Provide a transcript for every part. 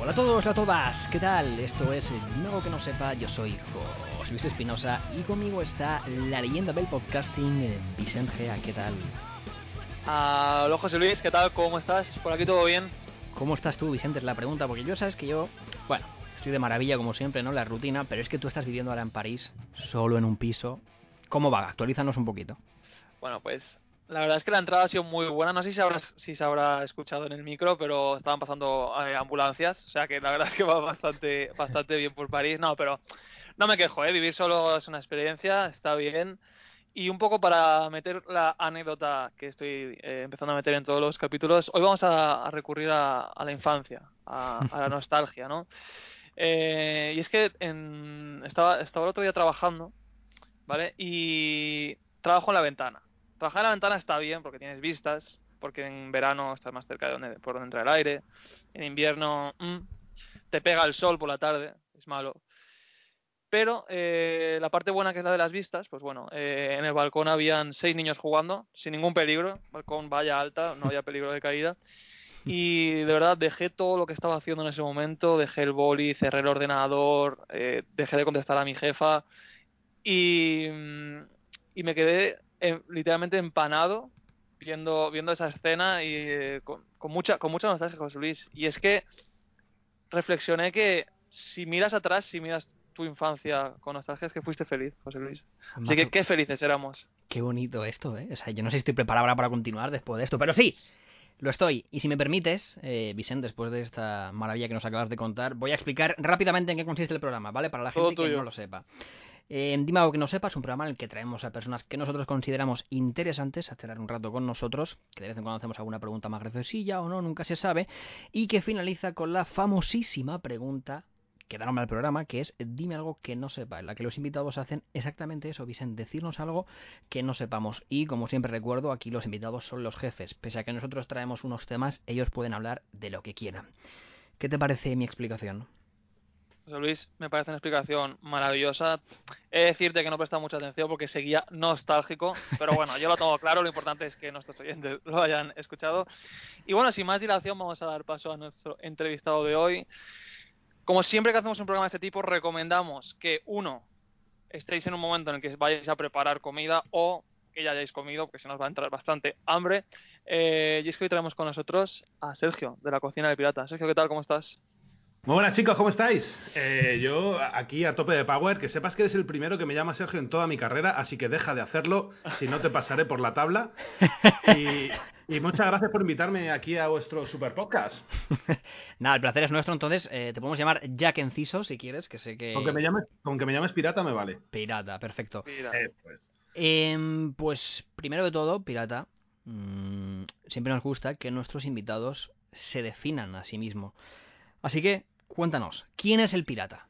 Hola a todos, a todas, ¿qué tal? Esto es Dime algo que no sepa, yo soy José Luis Espinosa y conmigo está la leyenda del podcasting, Vicente Gea, ¿qué tal? Ah, Hola José Luis, ¿qué tal? ¿Cómo estás? ¿Por aquí todo bien? ¿Cómo estás tú, Vicente? Es la pregunta, porque yo sabes que yo, bueno, estoy de maravilla como siempre, ¿no? La rutina, pero es que tú estás viviendo ahora en París, solo en un piso. ¿Cómo va? Actualízanos un poquito. Bueno, pues la verdad es que la entrada ha sido muy buena. No sé si se habrá, si se habrá escuchado en el micro, pero estaban pasando eh, ambulancias. O sea que la verdad es que va bastante, bastante bien por París. No, pero no me quejo, ¿eh? Vivir solo es una experiencia, está bien. Y un poco para meter la anécdota que estoy eh, empezando a meter en todos los capítulos, hoy vamos a, a recurrir a, a, la infancia, a, a la nostalgia, ¿no? Eh, y es que en, estaba, el otro día trabajando, ¿vale? Y trabajo en la ventana. Trabajar en la ventana está bien porque tienes vistas, porque en verano estás más cerca de donde, por donde entra el aire. En invierno mmm, te pega el sol por la tarde, es malo. Pero eh, la parte buena que es la de las vistas, pues bueno, eh, en el balcón habían seis niños jugando, sin ningún peligro, balcón valla alta, no había peligro de caída. Y de verdad dejé todo lo que estaba haciendo en ese momento, dejé el boli, cerré el ordenador, eh, dejé de contestar a mi jefa y, y me quedé eh, literalmente empanado viendo, viendo esa escena y eh, con, con, mucha, con mucha nostalgia, José Luis. Y es que reflexioné que si miras atrás, si miras tu infancia con nostalgia, es que fuiste feliz, José Luis. Así que qué felices éramos. Qué bonito esto, ¿eh? O sea, yo no sé si estoy preparado ahora para continuar después de esto, pero sí, lo estoy. Y si me permites, eh, Vicente, después de esta maravilla que nos acabas de contar, voy a explicar rápidamente en qué consiste el programa, ¿vale? Para la gente que no lo sepa. Eh, Dime algo que no sepa, es un programa en el que traemos a personas que nosotros consideramos interesantes a cerrar un rato con nosotros, que de vez en cuando hacemos alguna pregunta más graciosilla o no, nunca se sabe, y que finaliza con la famosísima pregunta que da nombre al programa, que es Dime algo que no sepa, en la que los invitados hacen exactamente eso, Vicente, decirnos algo que no sepamos. Y como siempre recuerdo, aquí los invitados son los jefes. Pese a que nosotros traemos unos temas, ellos pueden hablar de lo que quieran. ¿Qué te parece mi explicación? Luis, me parece una explicación maravillosa. He de decirte que no he prestado mucha atención porque seguía nostálgico, pero bueno, yo lo tengo claro, lo importante es que nuestros oyentes lo hayan escuchado. Y bueno, sin más dilación, vamos a dar paso a nuestro entrevistado de hoy. Como siempre que hacemos un programa de este tipo, recomendamos que uno, estéis en un momento en el que vayáis a preparar comida o que ya hayáis comido, porque se nos va a entrar bastante hambre. Eh, y es que hoy traemos con nosotros a Sergio, de la cocina de pirata. Sergio, ¿qué tal? ¿Cómo estás? Muy buenas chicos, ¿cómo estáis? Eh, yo aquí a tope de power, que sepas que eres el primero que me llama Sergio en toda mi carrera, así que deja de hacerlo, si no te pasaré por la tabla. Y, y muchas gracias por invitarme aquí a vuestro super podcast. Nada, el placer es nuestro, entonces eh, te podemos llamar Jack Enciso si quieres, que sé que... Con que me llames, con que me llames pirata me vale. Pirata, perfecto. Pirata. Eh, pues. Eh, pues primero de todo, pirata, mmm, siempre nos gusta que nuestros invitados se definan a sí mismos. Así que Cuéntanos, ¿quién es el pirata?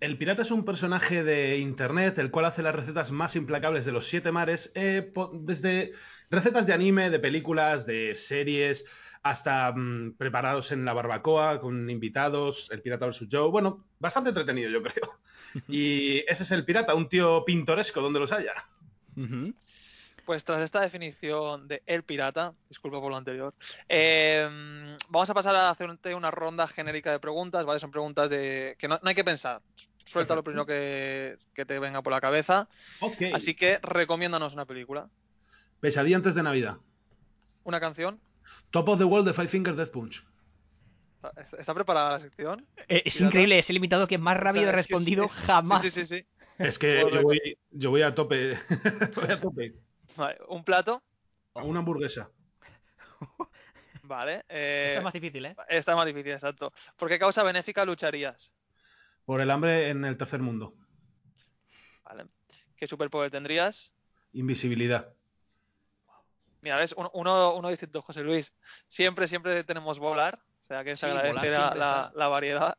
El pirata es un personaje de internet el cual hace las recetas más implacables de los siete mares, eh, desde recetas de anime, de películas, de series, hasta mmm, preparados en la barbacoa con invitados, el pirata del Joe. Bueno, bastante entretenido, yo creo. Y ese es el pirata, un tío pintoresco donde los haya. Uh -huh. Pues tras esta definición de El Pirata, disculpa por lo anterior, eh, vamos a pasar a hacerte una ronda genérica de preguntas, ¿vale? Son preguntas de que no, no hay que pensar. Suelta lo primero que, que, te venga por la cabeza. Okay. Así que recomiéndanos una película. Pesadilla antes de Navidad. ¿Una canción? Top of the World de Five Finger Death Punch. ¿Está preparada la sección? Eh, es increíble, es el invitado que más rápido o sea, ha respondido jamás. Sí, sí, sí. sí. Es que yo voy, yo voy a tope. voy a tope. Vale, ¿Un plato? Una hamburguesa. Vale. Eh, Esta es más difícil, ¿eh? Esta es más difícil, exacto. ¿Por qué causa benéfica lucharías? Por el hambre en el tercer mundo. Vale. ¿Qué superpoder tendrías? Invisibilidad. Mira, ves, uno, uno distinto, José Luis. Siempre, siempre tenemos volar. O sea que se Sí, agradece volar la, la, variedad.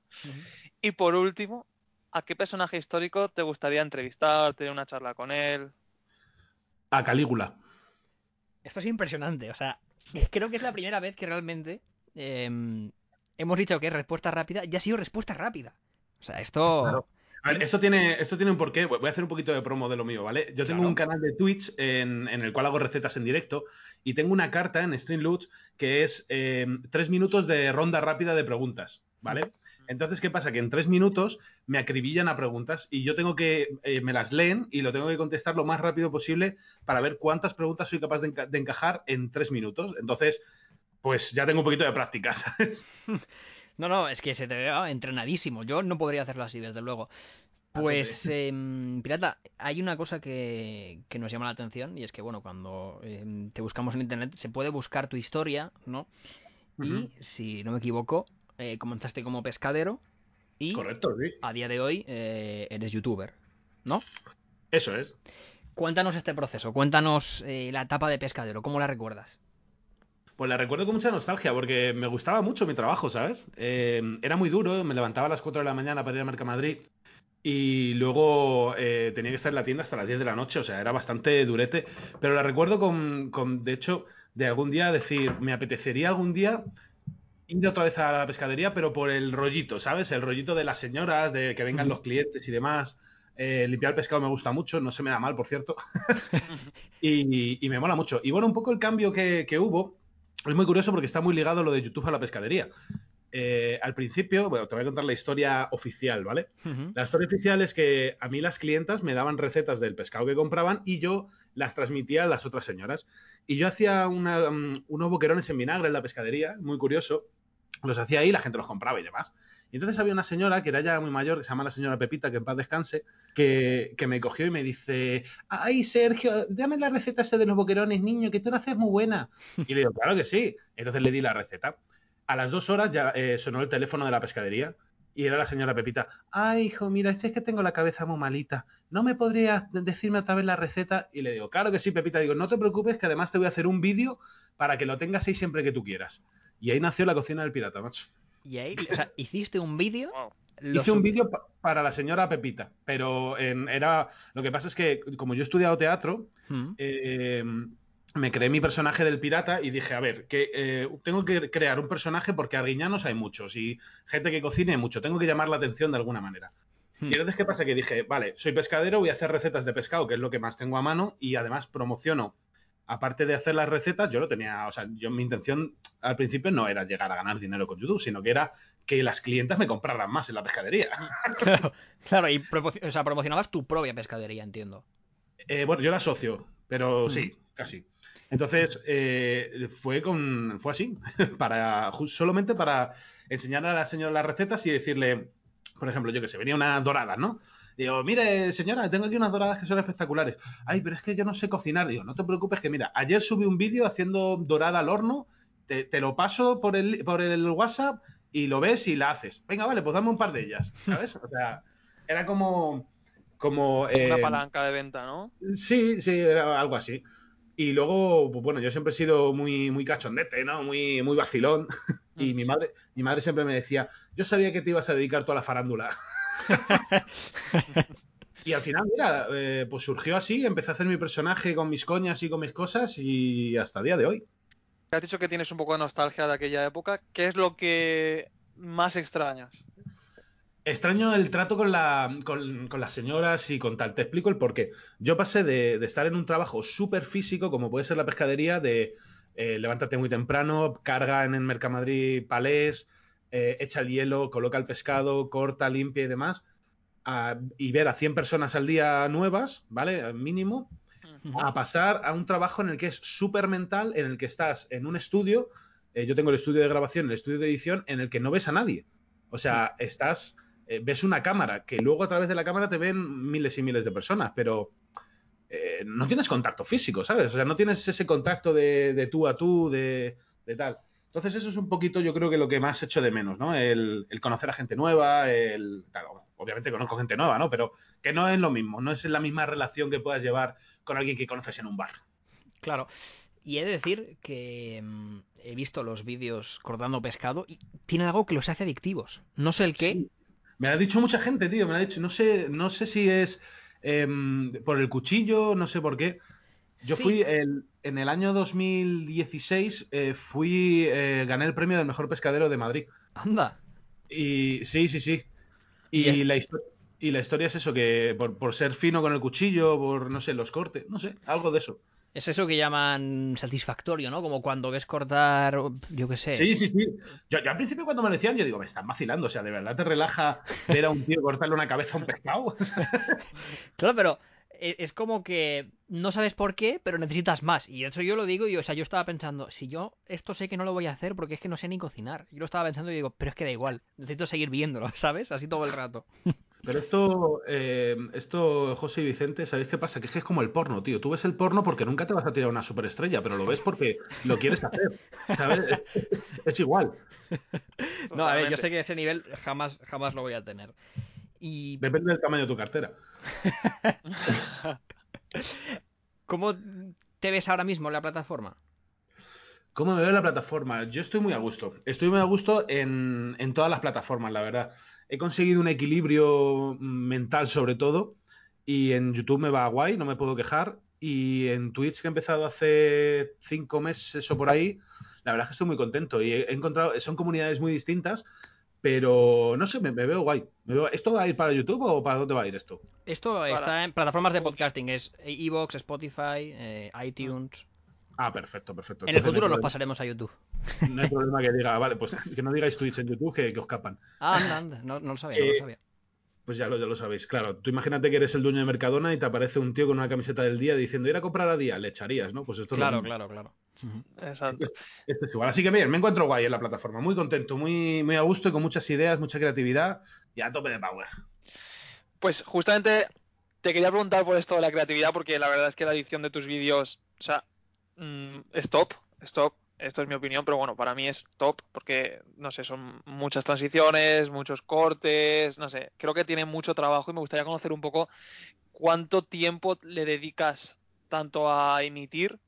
Y por último, ¿a qué personaje histórico te gustaría entrevistar, tener una charla con él? A Calígula. Esto es impresionante, o sea, creo que es la primera vez que realmente eh, hemos dicho que es respuesta rápida y ha sido respuesta rápida. O sea, esto... Claro. A ver, esto tiene, esto tiene un porqué. Voy a hacer un poquito de promo de lo mío, ¿vale? Yo tengo Claro. un canal de Twitch en, en el cual hago recetas en directo y tengo una carta en Streamloots que es eh, tres minutos de ronda rápida de preguntas, ¿vale? Entonces, ¿qué pasa? Que en tres minutos me acribillan a preguntas y yo tengo que, eh, me las leen y lo tengo que contestar lo más rápido posible para ver cuántas preguntas soy capaz de, enca- de encajar en tres minutos. Entonces, pues ya tengo un poquito de práctica, ¿sabes? No, no, es que se te vea entrenadísimo. Yo no podría hacerlo así, desde luego. Pues, em, Pirata, hay una cosa que, que nos llama la atención y es que, bueno, cuando em, te buscamos en internet se puede buscar tu historia, ¿no? Y, si no me equivoco, eh, comenzaste como pescadero y Correcto, sí. a día de hoy eh, eres youtuber, ¿no? Eso es. Cuéntanos este proceso, cuéntanos eh, la etapa de pescadero, ¿cómo la recuerdas? Pues la recuerdo con mucha nostalgia porque me gustaba mucho mi trabajo, ¿sabes? Era muy duro, me levantaba a las 4 de la mañana para ir a Mercamadrid y luego eh, tenía que estar en la tienda hasta las 10 de la noche, o sea, era bastante durete, pero la recuerdo con, con, de hecho, de algún día decir, me apetecería algún día ir otra vez a la pescadería, pero por el rollito, ¿sabes? El rollito de las señoras, de que vengan los clientes y demás. Eh, limpiar el pescado me gusta mucho, no se me da mal, por cierto. y, y me mola mucho. Y bueno, un poco el cambio que, que hubo es muy curioso porque está muy ligado lo de YouTube a la pescadería. Eh, al principio, bueno, te voy a contar la historia oficial, ¿vale? La historia oficial es que a mí las clientas me daban recetas del pescado que compraban y yo las transmitía a las otras señoras. Y yo hacía una, um, unos boquerones en vinagre en la pescadería, muy curioso. Los hacía ahí, la gente los compraba y demás. Entonces había una señora que era ya muy mayor, que se llama la señora Pepita, que en paz descanse, que, que me cogió y me dice, ay Sergio, dame la receta esa de los boquerones, niño, que tú la haces muy buena. Y le digo, claro que sí. Entonces le di la receta. A las dos horas ya eh, sonó el teléfono de la pescadería y era la señora Pepita. Ay, hijo, mira, es que tengo la cabeza muy malita. ¿No me podrías de- decirme otra vez la receta? Y le digo, claro que sí, Pepita. Digo, no te preocupes, que además te voy a hacer un vídeo para que lo tengas ahí siempre que tú quieras. Y ahí nació la cocina del pirata, macho. Y ahí, o sea, hiciste un vídeo. Wow. Hice un vídeo pa- para la señora Pepita, pero en- era. Lo que pasa es que, como yo he estudiado teatro, Mm. eh, me creé mi personaje del pirata y dije, a ver, que eh, tengo que crear un personaje porque arguiñanos hay muchos y gente que cocine hay mucho, tengo que llamar la atención de alguna manera. Hmm. Y entonces, ¿qué pasa? Que dije, vale, soy pescadero, voy a hacer recetas de pescado, que es lo que más tengo a mano, y además promociono. Aparte de hacer las recetas, yo lo tenía, o sea, yo mi intención al principio no era llegar a ganar dinero con YouTube, sino que era que las clientas me compraran más en la pescadería. Claro, claro, y o sea, promocionabas tu propia pescadería, entiendo. Eh, bueno, yo era socio, pero Mm. sí, casi. Entonces, eh, fue con fue así, para solamente para enseñar a la señora las recetas y decirle, por ejemplo, yo que sé, venía una dorada, ¿no? Digo, mire, señora, tengo aquí unas doradas que son espectaculares. Ay, pero es que yo no sé cocinar. Digo, no te preocupes, que mira, ayer subí un vídeo haciendo dorada al horno, te, te lo paso por el, por el WhatsApp y lo ves y la haces. Venga, vale, pues dame un par de ellas, ¿sabes? O sea, era como... como Una eh, palanca de venta, ¿no? Sí, sí, era algo así. Y luego, pues bueno, yo siempre he sido muy, muy cachondete, ¿no? Muy, muy vacilón. Y Mm. mi madre, mi madre siempre me decía, yo sabía que te ibas a dedicar toda la farándula. y al final, mira, eh, pues surgió así, empecé a hacer mi personaje con mis coñas y con mis cosas y hasta el día de hoy. Has dicho que tienes un poco de nostalgia de aquella época. ¿Qué es lo que más extrañas? Extraño el trato con, la, con, con las señoras y con tal. Te explico el porqué. Yo pasé de, de estar en un trabajo súper físico, como puede ser la pescadería, de eh, levántate muy temprano, carga en el Mercamadrid palés, eh, echa el hielo, coloca el pescado, corta, limpia y demás, a- y ver a 100 personas al día nuevas, ¿vale? Mínimo, a pasar a un trabajo en el que es súper mental, en el que estás en un estudio, eh, yo tengo el estudio de grabación, el estudio de edición, en el que no ves a nadie. O sea, estás, eh, ves una cámara, que luego a través de la cámara te ven miles y miles de personas, pero eh, no tienes contacto físico, ¿sabes? O sea, no tienes ese contacto de, de tú a tú, de, de tal. Entonces eso es un poquito, yo creo que lo que más echo de menos, ¿no? El, el conocer a gente nueva, el... Claro, obviamente conozco gente nueva, ¿no? Pero que no es lo mismo, no es la misma relación que puedas llevar con alguien que conoces en un bar. Claro. Y he de decir que mm, he visto los vídeos cortando pescado y tiene algo que los hace adictivos. No sé el qué. Sí. Me lo ha dicho mucha gente, tío, me lo ha dicho. No sé, no sé si es em, por el cuchillo, no sé por qué. Yo Sí. fui el- en el año 2016, eh, fui, eh, gané el premio del mejor pescadero de Madrid. Anda. Y sí, sí, sí. Y la, histo- Y la historia es eso, que por, por ser fino con el cuchillo, por, no sé, los cortes, no sé, algo de eso. Es eso que llaman satisfactorio, ¿no? Como cuando ves cortar, yo qué sé. Sí, sí, sí. Yo, yo al principio cuando me lo decían, yo digo, me están vacilando. O sea, ¿de verdad te relaja ver a un tío cortarle una cabeza a un pescado? Claro, pero es como que no sabes por qué, pero necesitas más. Y eso yo lo digo, y o sea, yo estaba pensando, si yo esto sé que no lo voy a hacer porque es que no sé ni cocinar. Yo lo estaba pensando y digo, pero es que da igual, necesito seguir viéndolo, ¿sabes? Así todo el rato. Pero esto, eh, esto, José y Vicente, ¿sabéis qué pasa? Que es que es como el porno, tío. Tú ves el porno porque nunca te vas a tirar una superestrella, pero lo ves porque lo quieres hacer. ¿Sabes? Es, es igual. No, a ver, yo sé que ese nivel jamás, jamás lo voy a tener. Y Depende del tamaño de tu cartera. ¿cómo te ves ahora mismo en la plataforma? ¿Cómo me veo en la plataforma? Yo estoy muy a gusto. Estoy muy a gusto en, en todas las plataformas, la verdad. He conseguido un equilibrio mental sobre todo y en YouTube me va guay, no me puedo quejar. Y en Twitch que he empezado hace cinco meses o por ahí, la verdad es que estoy muy contento y he encontrado, son comunidades muy distintas, pero no sé, me, me veo guay. Me veo- ¿Esto va a ir para YouTube o para dónde va a ir esto? Esto está en plataformas de podcasting, es Evox, Spotify, eh, iTunes. Ah, perfecto, perfecto. En el futuro no nos hay pasaremos a YouTube. No hay problema que diga, vale, pues que no digáis Twitch en YouTube que, que os capan. Ah, anda, anda, no, no lo sabía, no lo Eh, sabía. Pues ya lo, ya lo sabéis, claro. Tú imagínate que eres el dueño de Mercadona y te aparece un tío con una camiseta del día diciendo ir a comprar a día, le echarías, ¿no? Pues esto Claro, claro, claro. Exacto. Esto es igual. Así que bien, me encuentro guay en la plataforma, muy contento, muy, muy a gusto y con muchas ideas, mucha creatividad y a tope de power. Pues justamente te quería preguntar por esto de la creatividad, porque la verdad es que la edición de tus vídeos, o sea, mm, es top, es top. Esto es mi opinión, pero bueno, para mí es top porque, no sé, son muchas transiciones, muchos cortes, no sé, creo que tiene mucho trabajo y me gustaría conocer un poco cuánto tiempo le dedicas tanto a emitir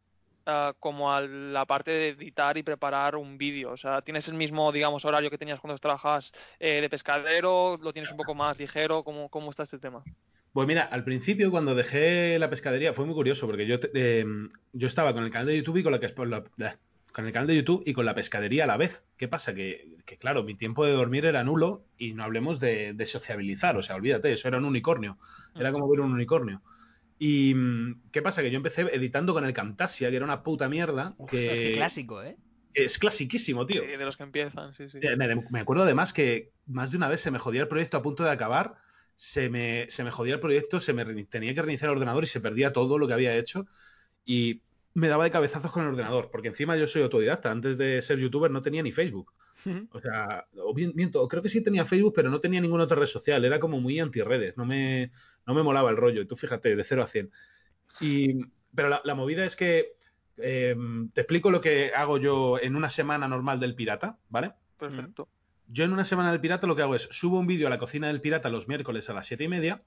ah, como a la parte de editar y preparar un vídeo. O sea, ¿tienes el mismo, digamos, horario que tenías cuando trabajabas eh, de pescadero? ¿Lo tienes un poco más ligero? ¿Cómo, cómo está este tema? Pues mira, al principio cuando dejé la pescadería fue muy curioso porque yo, te- eh, yo estaba con el canal de YouTube y con la, que- con el canal de YouTube y con la pescadería a la vez. ¿Qué pasa? Que, que, claro, mi tiempo de dormir era nulo y no hablemos de, de sociabilizar, o sea, olvídate, eso era un unicornio, era como ver un unicornio. Y mm, ¿qué pasa? Que yo empecé editando con el Camtasia, que era una puta mierda, que, qué clásico, ¿eh? es clasiquísimo, tío. Sí, de los que empiezan, sí, sí. Eh, Me, me acuerdo además que más de una vez se me jodía el proyecto a punto de acabar, se me, se me jodía el proyecto, se me tenía que reiniciar el ordenador y se perdía todo lo que había hecho y me daba de cabezazos con el ordenador, porque encima yo soy autodidacta, antes de ser youtuber no tenía ni Facebook. O sea, o bien, miento, creo que sí tenía Facebook, pero no tenía ninguna otra red social, era como muy antirredes, no me, no me molaba el rollo, y tú fíjate, de 0 a 100. Y, pero la, la movida es que eh, te explico lo que hago yo en una semana normal del pirata, ¿vale? Perfecto. Yo en una semana del pirata lo que hago es subo un vídeo a la cocina del pirata los miércoles a las siete y media.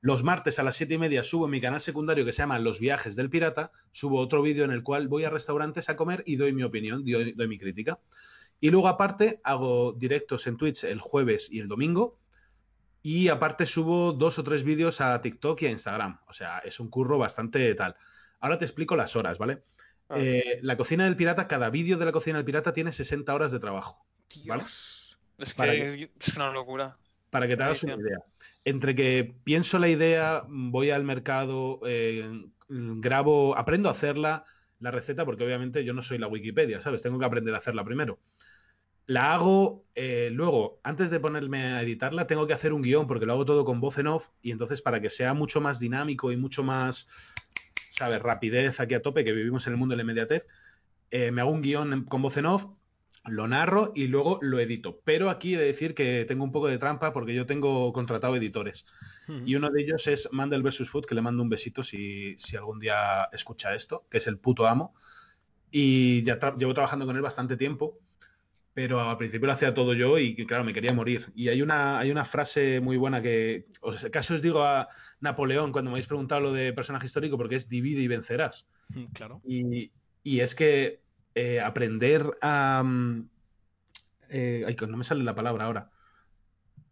Los martes a las siete y media subo en mi canal secundario que se llama Los viajes del pirata. Subo otro vídeo en el cual voy a restaurantes a comer y doy mi opinión, doy, doy mi crítica. Y luego aparte hago directos en Twitch el jueves y el domingo. Y aparte subo dos o tres vídeos a TikTok y a Instagram. O sea, es un curro bastante tal. Ahora te explico las horas, ¿vale? Eh, la cocina del pirata, cada vídeo de la cocina del pirata tiene 60 horas de trabajo. ¿Vale? Dios. Es que es una locura. Para que te hagas una idea. Entre que pienso la idea, voy al mercado, eh, grabo, aprendo a hacerla, la receta, porque obviamente yo no soy la Wikipedia, ¿sabes? Tengo que aprender a hacerla primero. La hago, eh, luego, antes de ponerme a editarla, tengo que hacer un guion, porque lo hago todo con voz en off, y entonces para que sea mucho más dinámico y mucho más, ¿sabes? Rapidez aquí a tope, que vivimos en el mundo de la inmediatez, eh, me hago un guion con voz en off, lo narro y luego lo edito. Pero aquí he de decir que tengo un poco de trampa porque yo tengo contratado editores. Y uno de ellos es Mandel vs. Food, que le mando un besito si, si algún día escucha esto, que es el puto amo. Y ya tra- llevo trabajando con él bastante tiempo, pero al principio lo hacía todo yo y claro, me quería morir. Y hay una, hay una frase muy buena que, os, casi os digo a Napoleón cuando me habéis preguntado lo de personaje histórico, porque es divide y vencerás. Claro. Y, y es que eh, aprender a... mm, eh, ay, que no me sale la palabra ahora.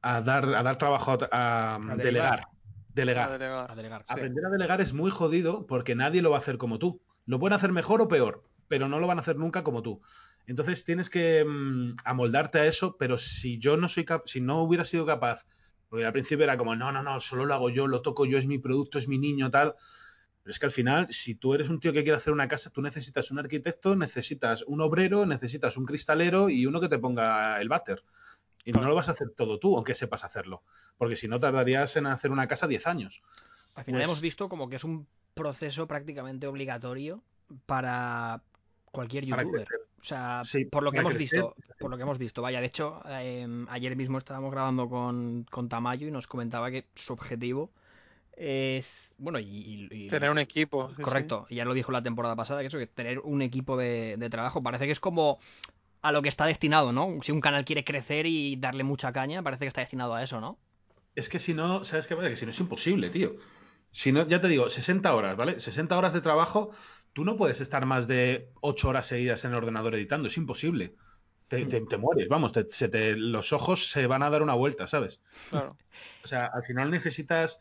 A dar, a dar trabajo a, a A delegar. delegar. Delegar. A delegar. A delegar. sí. Aprender a delegar es muy jodido porque nadie lo va a hacer como tú. Lo pueden hacer mejor o peor, pero no lo van a hacer nunca como tú. Entonces tienes que mm, amoldarte a eso, pero si yo no soy cap- si no hubiera sido capaz Porque al principio era como, no, no, no, solo lo hago yo, lo toco yo, es mi producto, es mi niño, tal. Pero es que al final, si tú eres un tío que quiere hacer una casa, tú necesitas un arquitecto, necesitas un obrero, necesitas un cristalero y uno que te ponga el váter. Y no lo vas a hacer todo tú, aunque sepas hacerlo. Porque si no, tardarías en hacer una casa 10 años. Al final Pues- hemos visto como que es un proceso prácticamente obligatorio para cualquier youtuber. O sea, Sí, por lo que hemos crecer. visto, por lo que hemos visto. Vaya, de hecho, eh, ayer mismo estábamos grabando con, con Tamayo y nos comentaba que su objetivo es, bueno, y, y- y- Tener un equipo. sí, sí. correcto, y ya lo dijo la temporada pasada, que eso, que tener un equipo de, de trabajo parece que es como a lo que está destinado, ¿no? Si un canal quiere crecer y darle mucha caña, parece que está destinado a eso, ¿no? Es que si no, ¿sabes qué pasa? Que si no es imposible, tío. Si no, ya te digo, 60 horas, ¿vale? 60 horas de trabajo, tú no puedes estar más de 8 horas seguidas en el ordenador editando, es imposible. Te, te- te mueres, vamos, te- se te- los ojos se van a dar una vuelta, ¿sabes? Claro. O sea, al final necesitas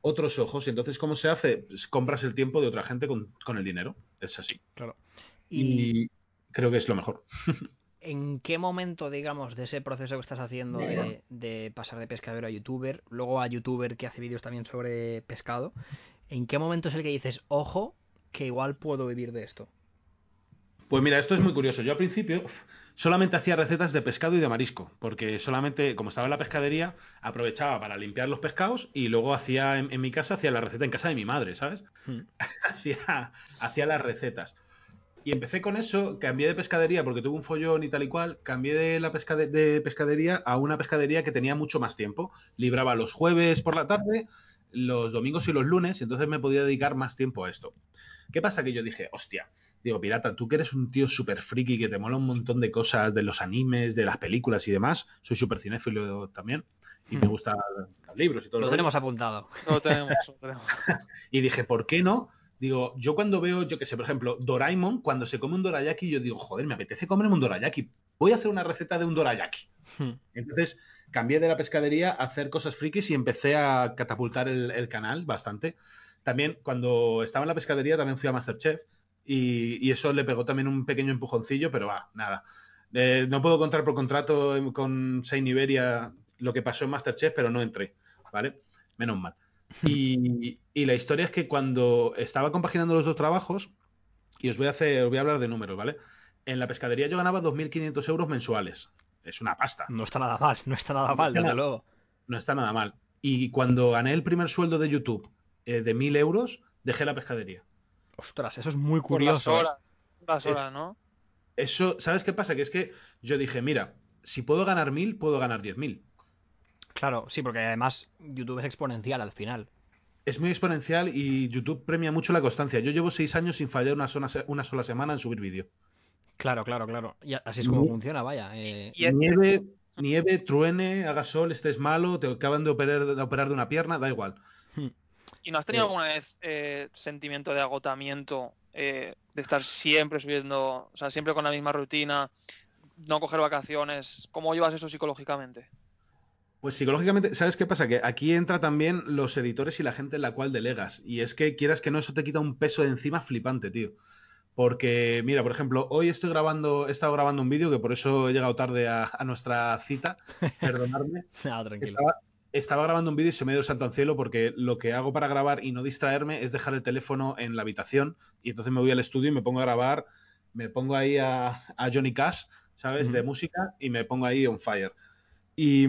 otros ojos y entonces, ¿cómo se hace? Pues compras el tiempo de otra gente con, con el dinero. Es así. Claro. Y, creo que es lo mejor. ¿En qué momento, digamos, de ese proceso que estás haciendo de, de pasar de pescadero a youtuber, luego a youtuber que hace vídeos también sobre pescado, ¿en qué momento es el que dices, ojo, que igual puedo vivir de esto? Pues mira, esto es muy curioso. Yo al principio solamente hacía recetas de pescado y de marisco, porque solamente, como estaba en la pescadería, aprovechaba para limpiar los pescados y luego hacía en, en mi casa, hacía la receta en casa de mi madre, ¿sabes? Hmm. hacía, hacía las recetas. Y empecé con eso, cambié de pescadería porque tuve un follón y tal y cual, cambié de la de pescadería a una pescadería que tenía mucho más tiempo. Libraba los jueves por la tarde, los domingos y los lunes, y entonces me podía dedicar más tiempo a esto. ¿Qué pasa? Que yo dije, hostia, digo, pirata, tú que eres un tío súper friki, que te mola un montón de cosas, de los animes, de las películas y demás, soy súper cinéfilo también, y me Hmm. gustan los libros y todo Lo rollo. tenemos apuntado. Lo tenemos, lo tenemos. Y dije, ¿por qué no? Digo, yo cuando veo, yo que sé, por ejemplo, Doraemon, cuando se come un dorayaki, yo digo, joder, me apetece comerme un dorayaki. Voy a hacer una receta de un dorayaki. Hmm. Entonces cambié de la pescadería a hacer cosas frikis y empecé a catapultar el, el canal bastante. También cuando estaba en la pescadería también fui a Masterchef y, y eso le pegó también un pequeño empujoncillo, pero va, nada. Eh, no puedo contar por contrato con Saint Iberia lo que pasó en Masterchef, pero no entré, ¿vale? Menos mal. Y, y la historia es que cuando estaba compaginando los dos trabajos, y os voy a hacer, os voy a hablar de números, ¿vale? En la pescadería yo ganaba 2.500 euros mensuales. Es una pasta. No está nada mal, no está nada No mal, está desde nada. luego. No está nada mal. Y cuando gané el primer sueldo de YouTube eh, de 1.000 euros, dejé la pescadería. Ostras, eso es muy Por las curioso. ¿eh? horas. Las Eh, horas, ¿no? Eso, ¿sabes qué pasa? Que es que yo dije, mira, si puedo ganar 1.000, puedo ganar 10.000. Claro, sí, porque además YouTube es exponencial al final. Es muy exponencial y YouTube premia mucho la constancia. Yo llevo seis años sin fallar una sola, se- una sola semana en subir vídeo. Claro, claro, claro. Y así es como Ni- funciona, vaya. eh, Nieve, nieve, truene, haga sol, estés malo, te acaban de operar, de operar de una pierna, da igual. ¿Y no has tenido alguna vez eh, sentimiento de agotamiento eh, de estar siempre subiendo, o sea, siempre con la misma rutina, no coger vacaciones? ¿Cómo llevas eso psicológicamente? Pues psicológicamente, ¿sabes qué pasa? Que aquí entra también los editores y la gente en la cual delegas. Y es que quieras que no, eso te quita un peso de encima flipante, tío. Porque, mira, por ejemplo, hoy estoy grabando, he estado grabando un vídeo, que por eso he llegado tarde a, a nuestra cita. Perdonadme. Nada, tranquilo. Estaba, estaba grabando un vídeo y se me dio el santo al cielo porque lo que hago para grabar y no distraerme es dejar el teléfono en la habitación y entonces me voy al estudio y me pongo a grabar, me pongo ahí a, a Johnny Cash, ¿sabes? De música y me pongo ahí on fire. Y,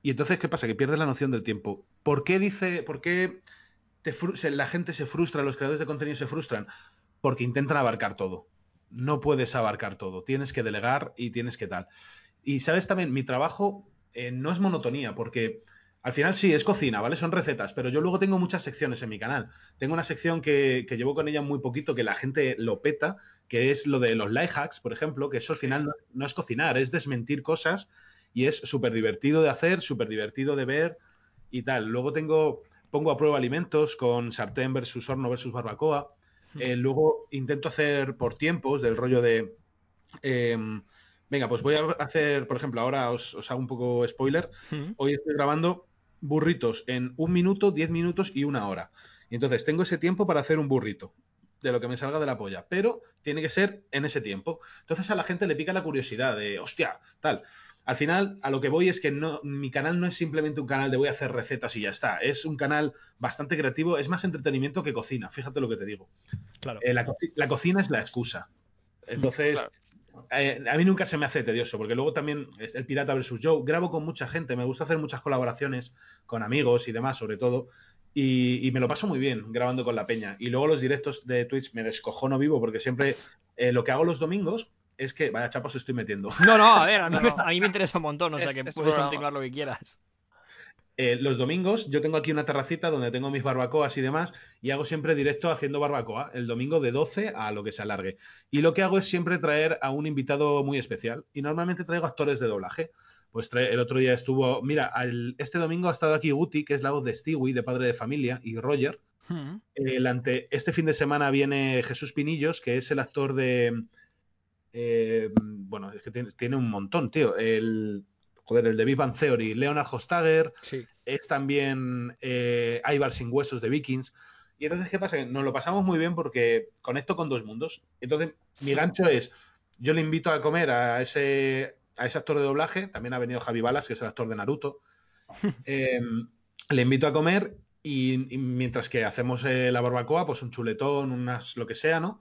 y entonces, ¿qué pasa? Que pierdes la noción del tiempo. ¿Por qué dice, por qué te la gente se frustra, los creadores de contenido se frustran? Porque intentan abarcar todo. No puedes abarcar todo. Tienes que delegar y tienes que tal. Y sabes también, mi trabajo eh, no es monotonía, porque al final sí, es cocina, ¿vale? Son recetas, pero yo luego tengo muchas secciones en mi canal. Tengo una sección que, que llevo con ella muy poquito, que la gente lo peta, que es lo de los life hacks, por ejemplo, que eso al final no, no es cocinar, es desmentir cosas y es súper divertido de hacer, súper divertido de ver y tal. Luego tengo, pongo a prueba alimentos con sartén versus horno versus barbacoa. Eh, luego intento hacer por tiempos, del rollo de... em, venga, pues voy a hacer, por ejemplo, ahora os, os hago un poco spoiler. Mm. Hoy estoy grabando burritos en un minuto, diez minutos y una hora. Y entonces tengo ese tiempo para hacer un burrito, de lo que me salga de la polla, pero tiene que ser en ese tiempo. Entonces a la gente le pica la curiosidad de, hostia, tal. al final a lo que voy es que no, mi canal no es simplemente un canal de voy a hacer recetas y ya está. Es un canal bastante creativo, es más entretenimiento que cocina, fíjate lo que te digo. Claro. Eh, la, coci- la cocina es la excusa. Entonces, Claro. Eh, a mí nunca se me hace tedioso, porque luego también es el Pirata versus Joe, grabo con mucha gente, me gusta hacer muchas colaboraciones con amigos y demás, sobre todo, y, y me lo paso muy bien grabando con la peña. Y luego los directos de Twitch me descojono vivo, porque siempre eh, lo que hago los domingos es que, vaya chapos estoy metiendo. No, no, a ver, a mí, No, me, no. a mí me interesa un montón, o sea que es puedes programa. continuar lo que quieras. Eh, los domingos yo tengo aquí una terracita donde tengo mis barbacoas y demás y hago siempre directo haciendo barbacoa el domingo de 12 a lo que se alargue. Y lo que hago es siempre traer a un invitado muy especial y normalmente traigo actores de doblaje. Pues trae- el otro día estuvo, mira, este domingo ha estado aquí Guti, que es la voz de Stewie, de Padre de Familia, y Roger. Hmm. El ante, este fin de semana viene Jesús Pinillos, que es el actor de... eh, bueno, es que tiene, tiene un montón, tío. El, joder, el de Big Bang Theory, Leonard Hostager, Sí. es también eh, Ivar sin huesos de Vikings. Y entonces, ¿qué pasa? Que nos lo pasamos muy bien porque conecto con dos mundos. Entonces, mi gancho es, yo le invito a comer a ese, a ese actor de doblaje, también ha venido Javi Balas, que es el actor de Naruto. Eh, le invito a comer y, y mientras que hacemos eh, la barbacoa, pues un chuletón, unas lo que sea, ¿no?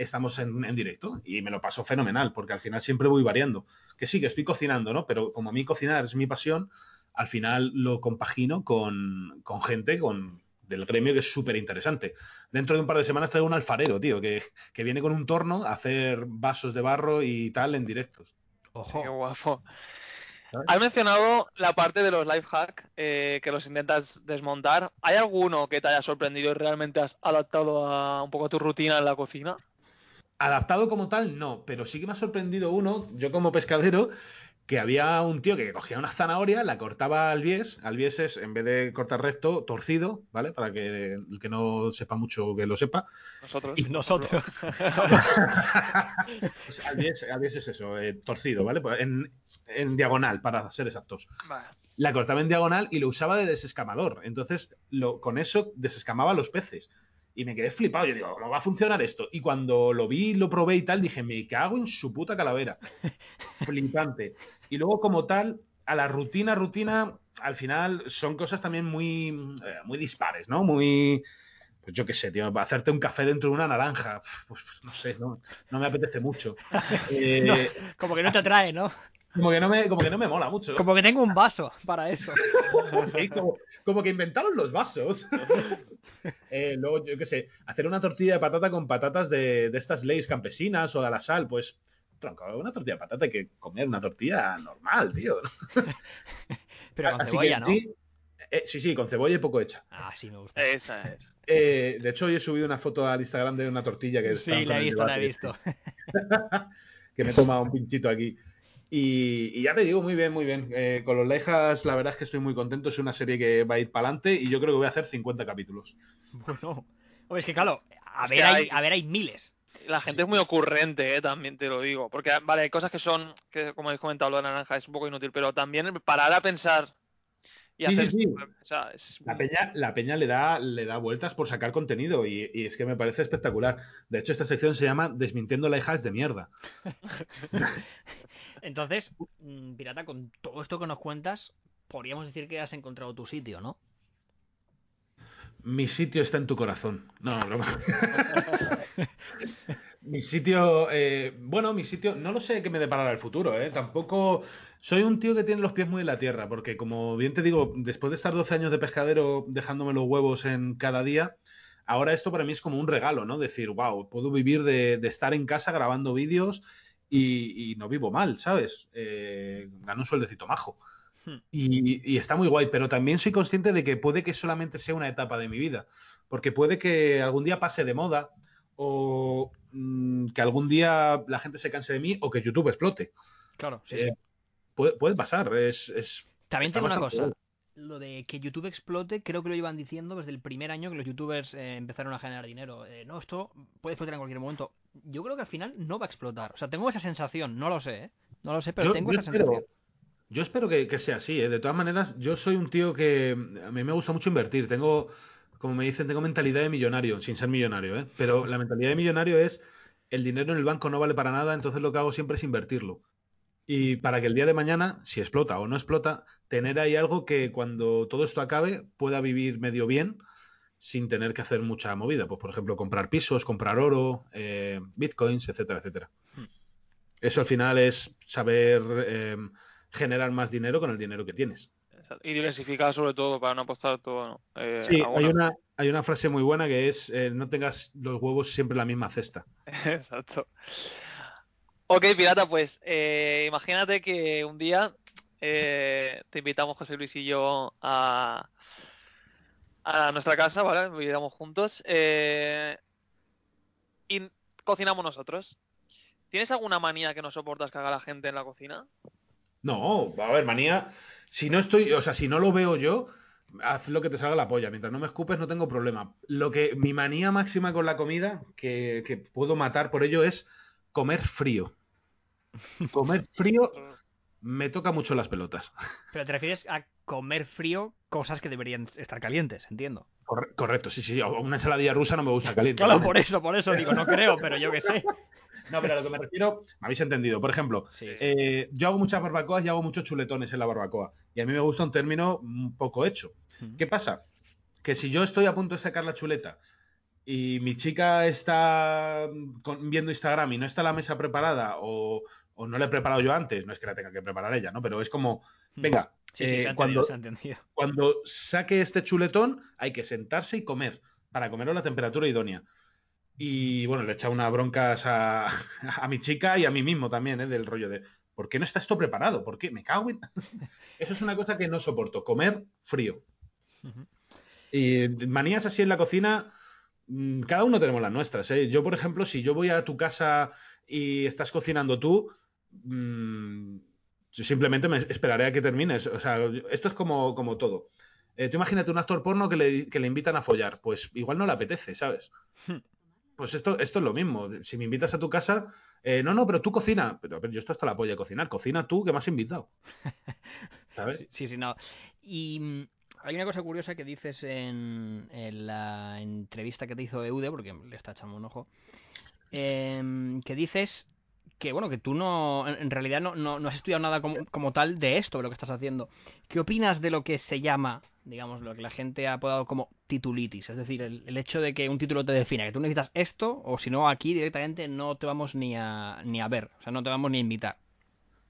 Estamos en, en directo y me lo paso fenomenal porque al final siempre voy variando. Que sí, que estoy cocinando, ¿no? Pero como a mí cocinar es mi pasión, al final lo compagino con, con gente con, del gremio que es súper interesante. Dentro de un par de semanas traigo un alfarero, tío, que, que viene con un torno a hacer vasos de barro y tal en directos. Ojo. Qué guapo. ¿Sabes? Has mencionado la parte de los life hack eh, que los intentas desmontar. ¿Hay alguno que te haya sorprendido y realmente has adaptado a un poco a tu rutina en la cocina? Adaptado como tal, no, pero sí que me ha sorprendido uno, yo como pescadero, que había un tío que cogía una zanahoria, la cortaba al bies, al bies es, en vez de cortar recto, torcido, ¿vale? Para que el que no sepa mucho que lo sepa. Nosotros. Y nosotros. Pues al, bies, al bies es eso, eh, torcido, ¿vale? Pues en, en diagonal, para ser exactos. Vale. La cortaba en diagonal y lo usaba de desescamador. Entonces, lo, con eso desescamaba los peces. Y me quedé flipado. Yo digo, ¿cómo va a funcionar esto? Y cuando lo vi, lo probé y tal, dije, me cago en su puta calavera. Flipante. Y luego, como tal, a la rutina, rutina, al final son cosas también muy, eh, muy dispares, ¿no? Muy. Pues yo qué sé, tío, para hacerte un café dentro de una naranja. Pues, pues, no sé, no, no me apetece mucho. Eh, No. Como que no te atrae, ¿no? Como, que no me, como que no me mola mucho. Como que tengo un vaso para eso. Sí, como, como que inventaron los vasos. Eh, luego, yo qué sé, hacer una tortilla de patata con patatas de, de estas leyes campesinas o de la sal, pues, tronco, una tortilla de patata hay que comer una tortilla normal, tío. Pero con Así cebolla, que ¿no? sí, eh, sí, sí, con cebolla y poco hecha. Ah, sí, me gusta. Esa es. Eh, de hecho, hoy he subido una foto al Instagram de una tortilla que Sí, la he visto, la he visto. Que me he tomado un pinchito aquí. Y, y ya te digo, muy bien, muy bien. Eh, con los Leijas, la verdad es que estoy muy contento. Es una serie que va a ir para adelante y yo creo que voy a hacer 50 capítulos. Bueno. Hombre, es que claro, a Es ver, que hay, hay- a ver, hay miles. La gente es muy ocurrente, eh, también te lo digo. Porque, vale, hay cosas que son, que como habéis comentado, lo de la naranja es un poco inútil, pero también parar a pensar y Sí, hacer. sí, sí. O sea, es- La peña, la peña le, da, le da vueltas por sacar contenido y, y es que me parece espectacular. De hecho, esta sección se llama Desmintiendo Leijas de mierda. Entonces, mm, Pirata, con todo esto que nos cuentas, podríamos decir que has encontrado tu sitio, ¿no? Mi sitio está en tu corazón. No, broma. mi sitio, eh, bueno, mi sitio, no lo sé qué me deparará el futuro, ¿eh? Tampoco soy un tío que tiene los pies muy en la tierra, porque como bien te digo, después de estar 12 años de pescadero dejándome los huevos en cada día, ahora esto para mí es como un regalo, ¿no? Decir, wow, puedo vivir de, de estar en casa grabando vídeos y, y no vivo mal, ¿sabes? Eh, gano un sueldecito majo. Hmm. Y, y está muy guay, pero también soy consciente de que puede que solamente sea una etapa de mi vida, porque puede que algún día pase de moda o mm, que algún día la gente se canse de mí o que YouTube explote. Claro, sí, Eh, sí. Puede, puede pasar, es... es- También tengo una cosa. Lo de que YouTube explote, creo que lo llevan diciendo desde el primer año que los youtubers eh, empezaron a generar dinero. Eh, no, esto puede explotar en cualquier momento. Yo creo que al final no va a explotar. O sea, tengo esa sensación, no lo sé, ¿eh? No lo sé, pero Yo- tengo yo esa espero- sensación. Yo espero que, que sea así, ¿eh? De todas maneras, yo soy un tío que a mí me gusta mucho invertir. Tengo, como me dicen, tengo mentalidad de millonario, sin ser millonario, ¿eh? Pero la mentalidad de millonario es el dinero en el banco no vale para nada, entonces lo que hago siempre es invertirlo. Y para que el día de mañana, si explota o no explota, tener ahí algo que cuando todo esto acabe pueda vivir medio bien sin tener que hacer mucha movida. Pues, por ejemplo, comprar pisos, comprar oro, eh, bitcoins, etcétera, etcétera. Hmm. Eso al final es saber eh, generar más dinero con el dinero que tienes. Y diversificar sobre todo para no apostar todo. ¿no? Eh, Sí, hay una. hay una frase muy buena que es eh, no tengas los huevos siempre en la misma cesta. Exacto. Ok, pirata, pues eh, imagínate que un día eh, te invitamos José Luis y yo a, a nuestra casa, ¿vale? Vivíamos juntos y cocinamos nosotros. ¿Tienes alguna manía que no soportas que haga la gente en la cocina? No, a ver, manía. Si no estoy, o sea, si no lo veo yo, haz lo que te salga la polla. Mientras no me escupes, no tengo problema. Lo que mi manía máxima con la comida, que, que puedo matar por ello, es comer frío. Comer frío me toca mucho las pelotas. Pero te refieres a comer frío cosas que deberían estar calientes, entiendo. Corre- correcto, sí, sí. Una ensaladilla rusa no me gusta caliente. Claro, por eso, por eso digo, no creo, pero yo qué sé. No, pero a lo que me refiero, me habéis entendido. Por ejemplo, Sí, sí. eh, yo hago muchas barbacoas y hago muchos chuletones en la barbacoa. Y a mí me gusta un término un poco hecho. ¿Qué pasa? Que si yo estoy a punto de sacar la chuleta y mi chica está con- viendo Instagram y no está la mesa preparada o, o no la he preparado yo antes, no es que la tenga que preparar ella, ¿no? Pero es como, venga, Sí, sí, eh, se entendido, se cuando saque este chuletón hay que sentarse y comer, para comerlo a la temperatura idónea. Y bueno, le he echado unas broncas a, a mi chica y a mí mismo también, ¿eh? Del rollo de, ¿por qué no está esto preparado? ¿Por qué? Me cago en... Eso es una cosa que no soporto, comer frío. Y manías así en la cocina, mm, cada uno tenemos las nuestras. ¿eh? Yo, por ejemplo, si yo voy a tu casa y estás cocinando tú, mm, yo simplemente me esperaré a que termines. O sea, esto es como, como todo. Eh, tú imagínate un actor porno que le, que le invitan a follar, pues igual no le apetece, ¿sabes? Pues esto, esto es lo mismo. Si me invitas a tu casa, eh, no, no, pero tú cocina. Pero a ver, yo esto hasta la polla de cocinar. Cocina tú, que me has invitado. ¿Sabes? Sí, sí, no. Y mm, hay una cosa curiosa que dices en, en la entrevista que te hizo Eude, porque le está echando un ojo, em, que dices que, bueno, que tú no, en realidad no, no, no has estudiado nada como, como tal de esto, de lo que estás haciendo. ¿Qué opinas de lo que se llama, digamos, lo que la gente ha apodado como titulitis? Es decir, el, el hecho de que un título te defina, que tú necesitas esto, o si no, aquí directamente no te vamos ni a, ni a ver, o sea, no te vamos ni a invitar.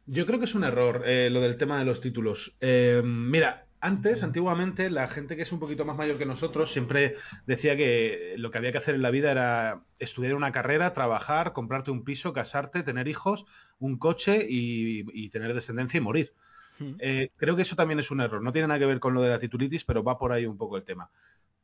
Yo creo que es un error eh, lo del tema de los títulos. Eh, mira, antes, antiguamente, la gente que es un poquito más mayor que nosotros siempre decía que lo que había que hacer en la vida era estudiar una carrera, trabajar, comprarte un piso, casarte, tener hijos, un coche y, y tener descendencia y morir. Eh, creo que eso también es un error. No tiene nada que ver con lo de la titulitis, pero va por ahí un poco el tema.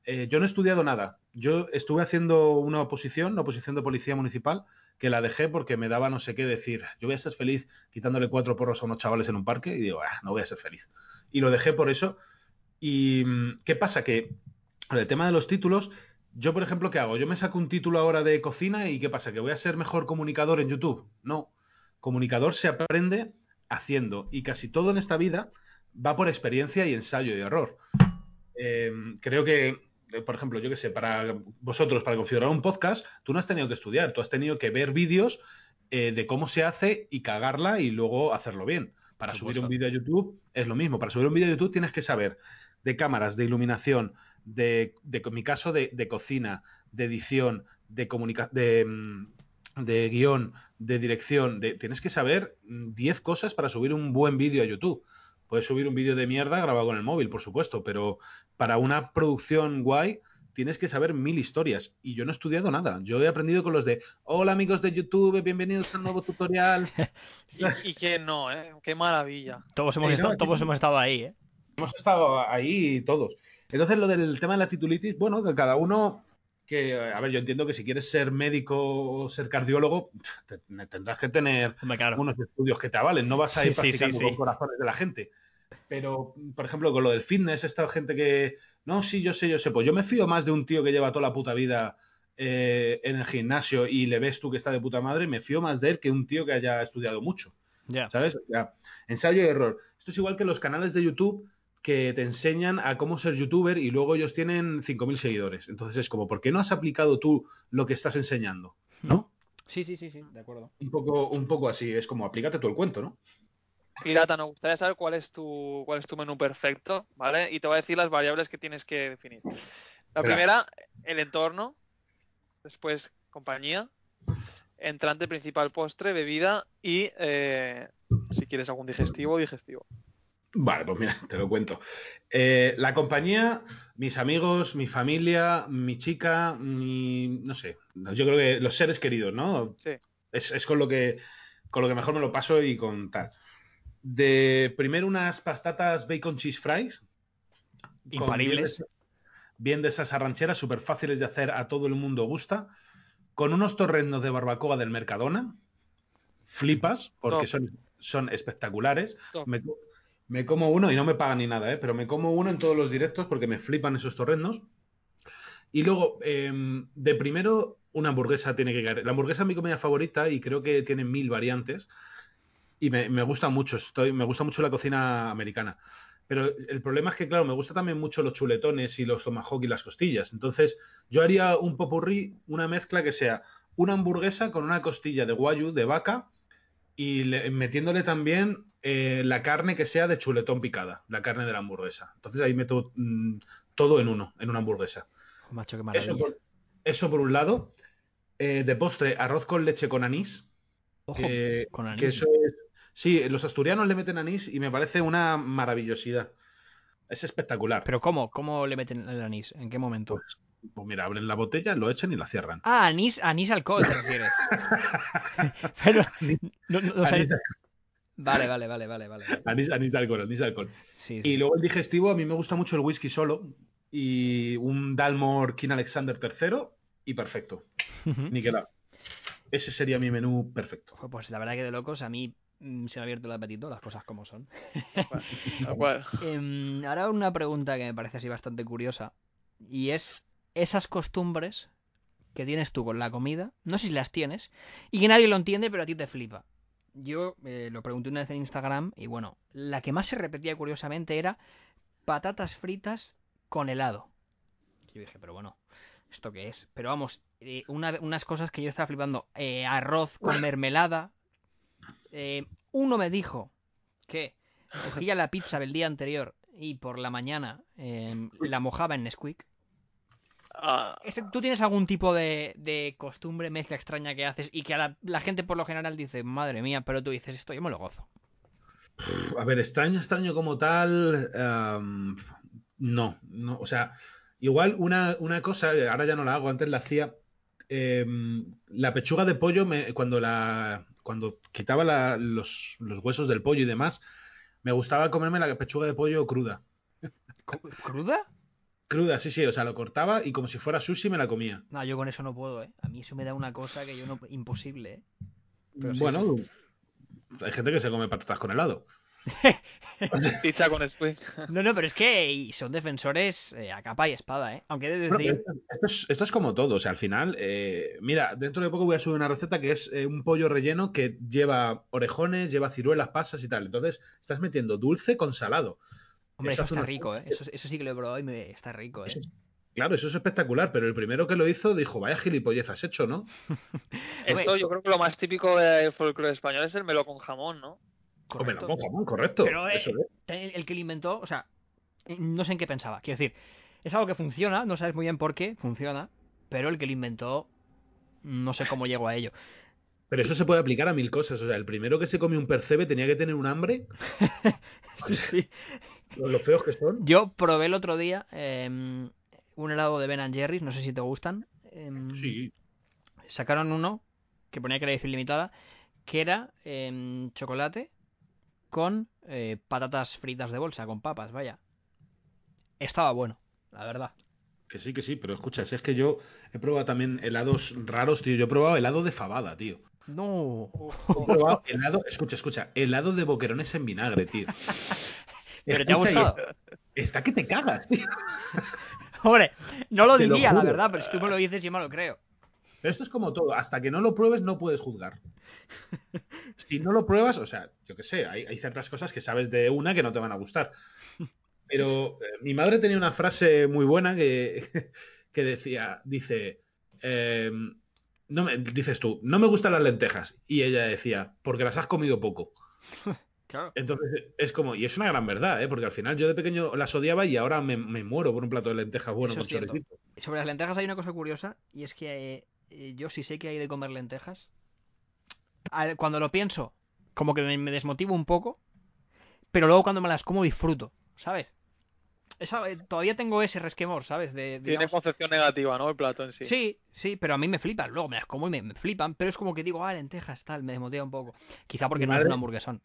Eh, yo no he estudiado nada. Yo estuve haciendo una oposición, una oposición de policía municipal, que la dejé porque me daba no sé qué decir. Yo voy a ser feliz quitándole cuatro porros a unos chavales en un parque y digo, ah, no voy a ser feliz. Y lo dejé por eso. ¿Y mm, qué pasa? Que el tema de los títulos, yo por ejemplo, ¿qué hago? Yo me saco un título ahora de cocina y ¿qué pasa? ¿Que voy a ser mejor comunicador en YouTube? No. Comunicador se aprende haciendo y casi todo en esta vida va por experiencia y ensayo y error. Eh, creo que, por ejemplo, yo que sé, para vosotros, para configurar un podcast, tú no has tenido que estudiar, tú has tenido que ver vídeos eh, de cómo se hace y cagarla y luego hacerlo bien. Para subir un vídeo a YouTube es lo mismo. Para subir un vídeo a YouTube tienes que saber de cámaras, de iluminación, de, de en mi caso, de, de cocina, de edición, de comunicación, de, mm, de guion, de dirección. De, tienes que saber mm, 10 cosas para subir un buen vídeo a YouTube. Puedes subir un vídeo de mierda grabado con el móvil, por supuesto, pero para una producción guay tienes que saber mil historias. Y yo no he estudiado nada. Yo he aprendido con los de, hola amigos de YouTube, bienvenidos a un nuevo tutorial. Y, y que no, ¿eh? Qué maravilla. Todos hemos, estado, no, todos hemos estado ahí, ¿eh? Hemos estado ahí todos. Entonces, lo del tema de la titulitis, bueno, que cada uno, que, a ver, yo entiendo que si quieres ser médico o ser cardiólogo, te- tendrás que tener claro. unos estudios que te avalen, no vas a ir Sí, sí, sí, practicando sí. con corazones de la gente. Pero, por ejemplo, con lo del fitness, esta gente que, no, sí, yo sé, yo sé, pues yo me fío más de un tío que lleva toda la puta vida eh, en el gimnasio y le ves tú que está de puta madre, me fío más de él que un tío que haya estudiado mucho. Ya. ¿Sabes? O sea, ensayo y error. Esto es igual que los canales de YouTube que te enseñan a cómo ser youtuber y luego ellos tienen 5.000 seguidores. Entonces es como, ¿por qué no has aplicado tú lo que estás enseñando? ¿No? Sí, sí, sí, sí, de acuerdo. Un poco, un poco así, es como, aplícate tú el cuento, ¿no? Pirata, nos gustaría saber cuál es tu cuál es tu menú perfecto, ¿vale? Y te voy a decir las variables que tienes que definir. La Verás. primera, el entorno, después compañía, entrante principal postre, bebida y eh, si quieres algún digestivo, digestivo. Vale, pues mira, te lo cuento. Eh, la compañía, mis amigos, mi familia, mi chica, mi. no sé. Yo creo que los seres queridos, ¿no? Sí. Es, es con lo que con lo que mejor me lo paso y con tal. De primero unas pastatas bacon cheese fries. Infalibles. Bien de, bien de esas arrancheras, súper fáciles de hacer, a todo el mundo gusta. Con unos torrendos de barbacoa del Mercadona. Flipas, porque son, son espectaculares. Top. Me, me como uno, y no me pagan ni nada, ¿eh? pero me como uno en todos los directos porque me flipan esos torrendos. Y luego, em, de primero, una hamburguesa tiene que caer. La hamburguesa es mi comida favorita y creo que tiene mil variantes. Y me, me gusta mucho, estoy, me gusta mucho la cocina americana. Pero el problema es que, claro, me gusta también mucho los chuletones y los tomahawk y las costillas. Entonces, yo haría un popurrí, una mezcla que sea una hamburguesa con una costilla de guayu, de vaca, y le- metiéndole también eh, la carne que sea de chuletón picada, la carne de la hamburguesa. Entonces ahí meto mm, todo en uno, en una hamburguesa. Oh, macho, qué maravilla. Eso por, eso por un lado. Eh, de postre, arroz con leche con anís. Ojo, que, con anís. que eso es. Sí, los asturianos le meten anís y me parece una maravillosidad. Es espectacular. Pero ¿cómo? ¿Cómo le meten el anís? ¿En qué momento? Pues, pues mira, abren la botella, lo echan y la cierran. Ah, anís, anís alcohol te refieres. Pero no, no, o sea, Anís, Vale, vale, vale, vale, vale. anís- anís de alcohol, anís de alcohol. Sí, sí. Y luego el digestivo, a mí me gusta mucho el whisky solo. Y un Dalmor King Alexander III y perfecto. Ujú. Niquelado. Ese sería mi menú perfecto. Ojo, Pues la verdad que de locos a mí mm, se me ha abierto el apetito, las cosas como son. Em, ahora una pregunta que me parece así bastante curiosa. Y es esas costumbres que tienes tú con la comida, no sé si las tienes, y que nadie lo entiende, pero a ti te flipa. Yo eh, lo pregunté una vez en Instagram y bueno, la que más se repetía curiosamente era patatas fritas con helado. Yo dije, pero bueno, ¿esto qué es? Pero vamos, eh, una- unas cosas que yo estaba flipando. eh, arroz con mermelada. Uno me dijo que cogía la pizza del día anterior y por la mañana eh, la mojaba en Nesquik. Ah, ¿Tú tienes algún tipo de, de costumbre, mezcla extraña que haces y que a la, la gente por lo general dice, madre mía, pero tú dices esto, yo me lo gozo? A ver, extraño, extraño como tal. am, no, no. O sea, igual una, una cosa, ahora ya no la hago, antes la hacía. em, la pechuga de pollo, me- cuando la. Cuando quitaba la- los, los huesos del pollo y demás, me gustaba comerme la pechuga de pollo cruda. ¿Cu- ¿Cruda? Cruda, sí, sí, o sea, lo cortaba y como si fuera sushi me la comía. No, yo con eso no puedo, ¿eh? A mí eso me da una cosa que yo no... Imposible, ¿eh? Pero sí, bueno, hay gente que se come patatas con helado. pizza con spring. No, no, pero es que son defensores eh, a capa y espada, ¿eh? Aunque de decir... esto, es, esto es como todo, o sea, al final, eh, mira, dentro de poco voy a subir una receta que es eh, un pollo relleno que lleva orejones, lleva ciruelas, pasas y tal. Entonces, estás metiendo dulce con salado. Hombre, eso está una- rico, ¿eh? Eso, eso sí que lo he probado y me está rico, ¿eh? Eso claro, eso es espectacular, pero el primero que lo hizo dijo, vaya gilipollas has hecho, ¿no? Esto yo creo que lo más típico del folclore español es el melón con jamón, ¿no? Correcto. no, jamón, correcto. Pero eh, eso es. el, el que lo inventó, o sea, no sé en qué pensaba. Quiero decir, es algo que funciona, no sabes muy bien por qué funciona, pero el que lo inventó, no sé cómo llegó a ello. Pero eso se puede aplicar a mil cosas. O sea, el primero que se comió un percebe tenía que tener un hambre, Sí, sí. Lo, feos que son. Yo probé el otro día eh, un helado de Ben and Jerry's, no sé si te gustan. eh, Sí, Sacaron uno que ponía que era edición limitada, que era eh, chocolate con eh, patatas fritas de bolsa, con papas, vaya. Estaba bueno, la verdad. que sí, que sí, pero escucha, si es que yo he probado también helados raros, tío. Yo he probado helado de fabada, tío. No. He probado helado, escucha, escucha, helado de boquerones en vinagre, tío. ¿Pero te ha gustado? Está que te cagas, tío. Hombre, no lo Te lo diría, la verdad, pero si tú me lo dices, yo me lo creo. Pero esto es como todo, hasta que no lo pruebes no puedes juzgar. Si no lo pruebas, o sea, yo qué sé, hay, hay ciertas cosas que sabes de una que no te van a gustar. Pero eh, mi madre tenía una frase muy buena que, que decía, dice, eh, no me, dices tú, no me gustan las lentejas. Y ella decía, porque las has comido poco. Claro. Entonces es como, y es una gran verdad, ¿eh? porque al final yo de pequeño las odiaba y ahora me, me muero por un plato de lentejas bueno Eso con choricito. Sobre las lentejas hay una cosa curiosa y es que eh, yo sí sé que hay de comer lentejas. al- Cuando lo pienso, como que me, me desmotivo un poco, pero luego cuando me las como disfruto, ¿sabes? Esa- eh, todavía tengo ese resquemor, ¿sabes? De, Tiene concepción negativa, ¿no? El plato en sí. Sí, sí, pero a mí me flipan. Luego me las como y me, me flipan, pero es como que digo, ah, lentejas, tal, me desmotiva un poco. Quizá porque no es un hamburguesón.